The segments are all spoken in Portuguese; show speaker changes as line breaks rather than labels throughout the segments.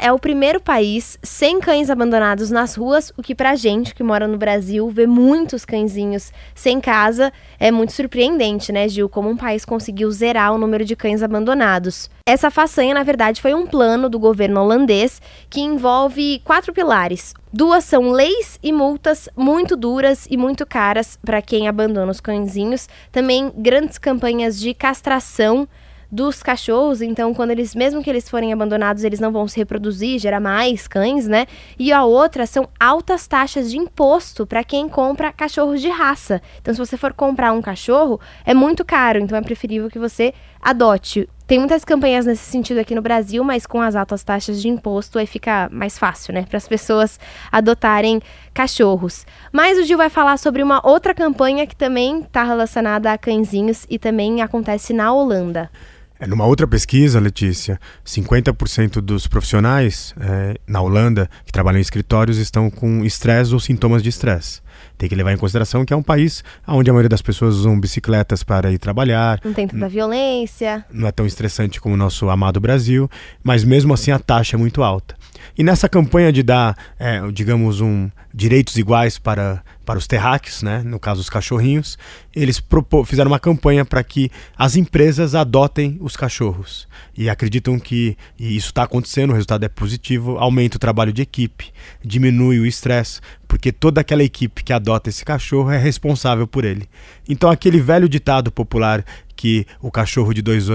é o primeiro país sem cães abandonados nas ruas, o que pra gente que mora no Brasil, vê muitos cãezinhos sem casa, é muito surpreendente, né, Gil, como um país conseguiu zerar o número de cães abandonados. Essa façanha, na verdade, foi um plano do governo holandês que envolve quatro pilares. Duas são leis e multas muito duras e muito caras para quem abandona os cãezinhos. Também grandes campanhas de castração dos cachorros, então quando eles, mesmo que eles forem abandonados, eles não vão se reproduzir, gerar mais cães, né? E a outra são altas taxas de imposto para quem compra cachorros de raça. Então se você for comprar um cachorro, é muito caro, então é preferível que você adote. Tem muitas campanhas nesse sentido aqui no Brasil, mas com as altas taxas de imposto aí fica mais fácil, né, para as pessoas adotarem cachorros. Mas o Gil vai falar sobre uma outra campanha que também está relacionada a cãezinhos e também acontece na Holanda.
É, numa outra pesquisa, Letícia, 50% dos profissionais é, na Holanda que trabalham em escritórios estão com estresse ou sintomas de estresse. Tem que levar em consideração que é um país onde a maioria das pessoas usam bicicletas para ir trabalhar.
Não tem tanta violência.
Não é tão estressante como o nosso amado Brasil, mas mesmo assim a taxa é muito alta. E nessa campanha de dar, é, digamos, um direitos iguais para, para os terráqueos, né? no caso os cachorrinhos, eles fizeram uma campanha para que as empresas adotem os cachorros. E acreditam que e isso está acontecendo, o resultado é positivo, aumenta o trabalho de equipe, diminui o estresse, porque toda aquela equipe que adota esse cachorro é responsável por ele. Então aquele velho ditado popular que o cachorro de dois,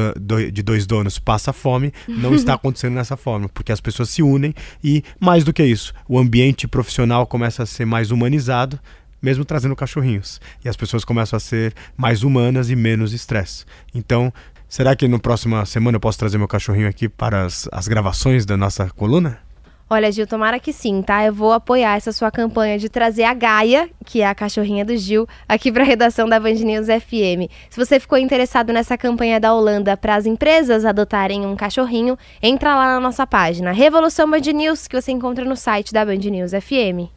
de dois donos passa fome, não está acontecendo dessa forma, porque as pessoas se unem e, mais do que isso, o ambiente profissional começa a ser mais humanizado, mesmo trazendo cachorrinhos. E as pessoas começam a ser mais humanas e menos estresse. Então, será que na próxima semana eu posso trazer meu cachorrinho aqui para as, as gravações da nossa coluna?
Olha, Gil, tomara que sim, tá? Eu vou apoiar essa sua campanha de trazer a Gaia, que é a cachorrinha do Gil, aqui para a redação da Band News FM. Se você ficou interessado nessa campanha da Holanda para as empresas adotarem um cachorrinho, entra lá na nossa página Revolução Band News, que você encontra no site da Band News FM.